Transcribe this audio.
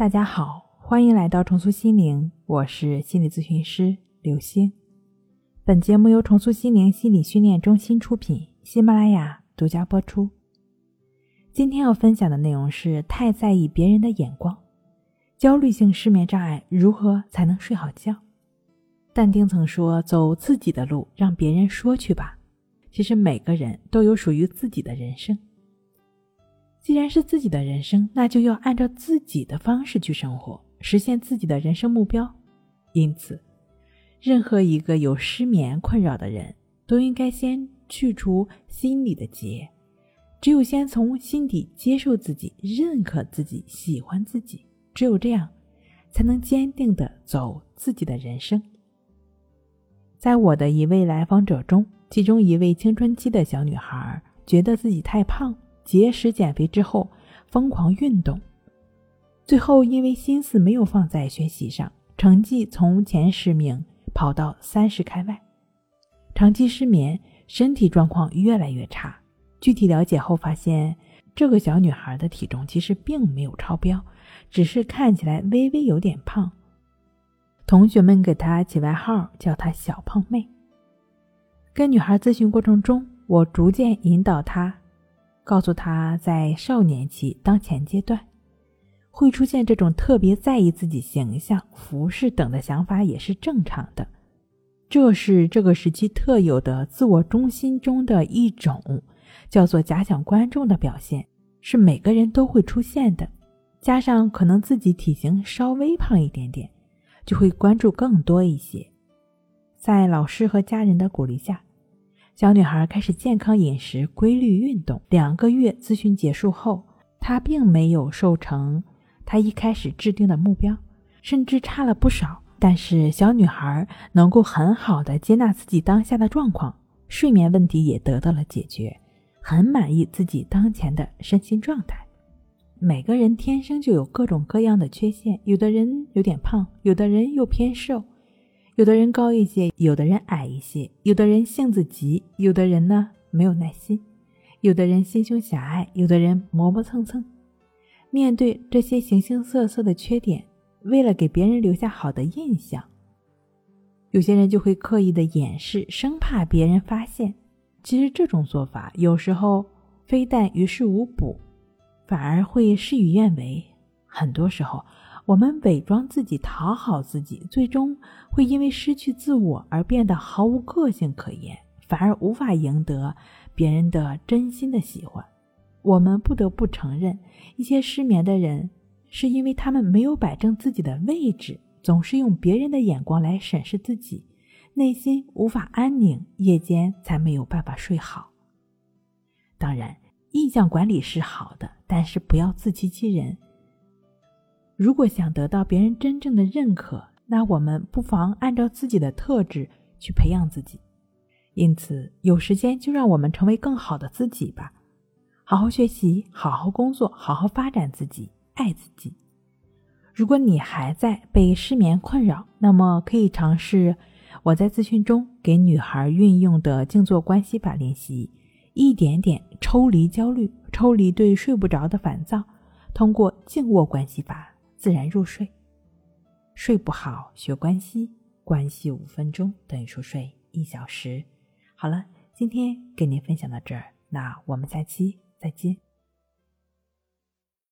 大家好，欢迎来到重塑心灵，我是心理咨询师刘星。本节目由重塑心灵心理训练中心出品，喜马拉雅独家播出。今天要分享的内容是太在意别人的眼光，焦虑性失眠障碍如何才能睡好觉？但丁曾说：“走自己的路，让别人说去吧。”其实每个人都有属于自己的人生。既然是自己的人生，那就要按照自己的方式去生活，实现自己的人生目标。因此，任何一个有失眠困扰的人，都应该先去除心里的结。只有先从心底接受自己、认可自己、喜欢自己，只有这样，才能坚定的走自己的人生。在我的一位来访者中，其中一位青春期的小女孩觉得自己太胖。节食减肥之后，疯狂运动，最后因为心思没有放在学习上，成绩从前十名跑到三十开外，长期失眠，身体状况越来越差。具体了解后发现，这个小女孩的体重其实并没有超标，只是看起来微微有点胖。同学们给她起外号，叫她“小胖妹”。跟女孩咨询过程中，我逐渐引导她。告诉他在少年期当前阶段会出现这种特别在意自己形象、服饰等的想法也是正常的，这是这个时期特有的自我中心中的一种，叫做假想观众的表现，是每个人都会出现的。加上可能自己体型稍微胖一点点，就会关注更多一些。在老师和家人的鼓励下。小女孩开始健康饮食、规律运动。两个月咨询结束后，她并没有瘦成她一开始制定的目标，甚至差了不少。但是小女孩能够很好的接纳自己当下的状况，睡眠问题也得到了解决，很满意自己当前的身心状态。每个人天生就有各种各样的缺陷，有的人有点胖，有的人又偏瘦。有的人高一些，有的人矮一些，有的人性子急，有的人呢没有耐心，有的人心胸狭隘，有的人磨磨蹭蹭。面对这些形形色色的缺点，为了给别人留下好的印象，有些人就会刻意的掩饰，生怕别人发现。其实这种做法有时候非但于事无补，反而会事与愿违。很多时候。我们伪装自己，讨好自己，最终会因为失去自我而变得毫无个性可言，反而无法赢得别人的真心的喜欢。我们不得不承认，一些失眠的人是因为他们没有摆正自己的位置，总是用别人的眼光来审视自己，内心无法安宁，夜间才没有办法睡好。当然，印象管理是好的，但是不要自欺欺人。如果想得到别人真正的认可，那我们不妨按照自己的特质去培养自己。因此，有时间就让我们成为更好的自己吧，好好学习，好好工作，好好发展自己，爱自己。如果你还在被失眠困扰，那么可以尝试我在咨询中给女孩运用的静坐关系法练习，一点点抽离焦虑，抽离对睡不着的烦躁，通过静卧关系法。自然入睡，睡不好学关系，关系五分钟等于熟睡一小时。好了，今天跟您分享到这儿，那我们下期再见。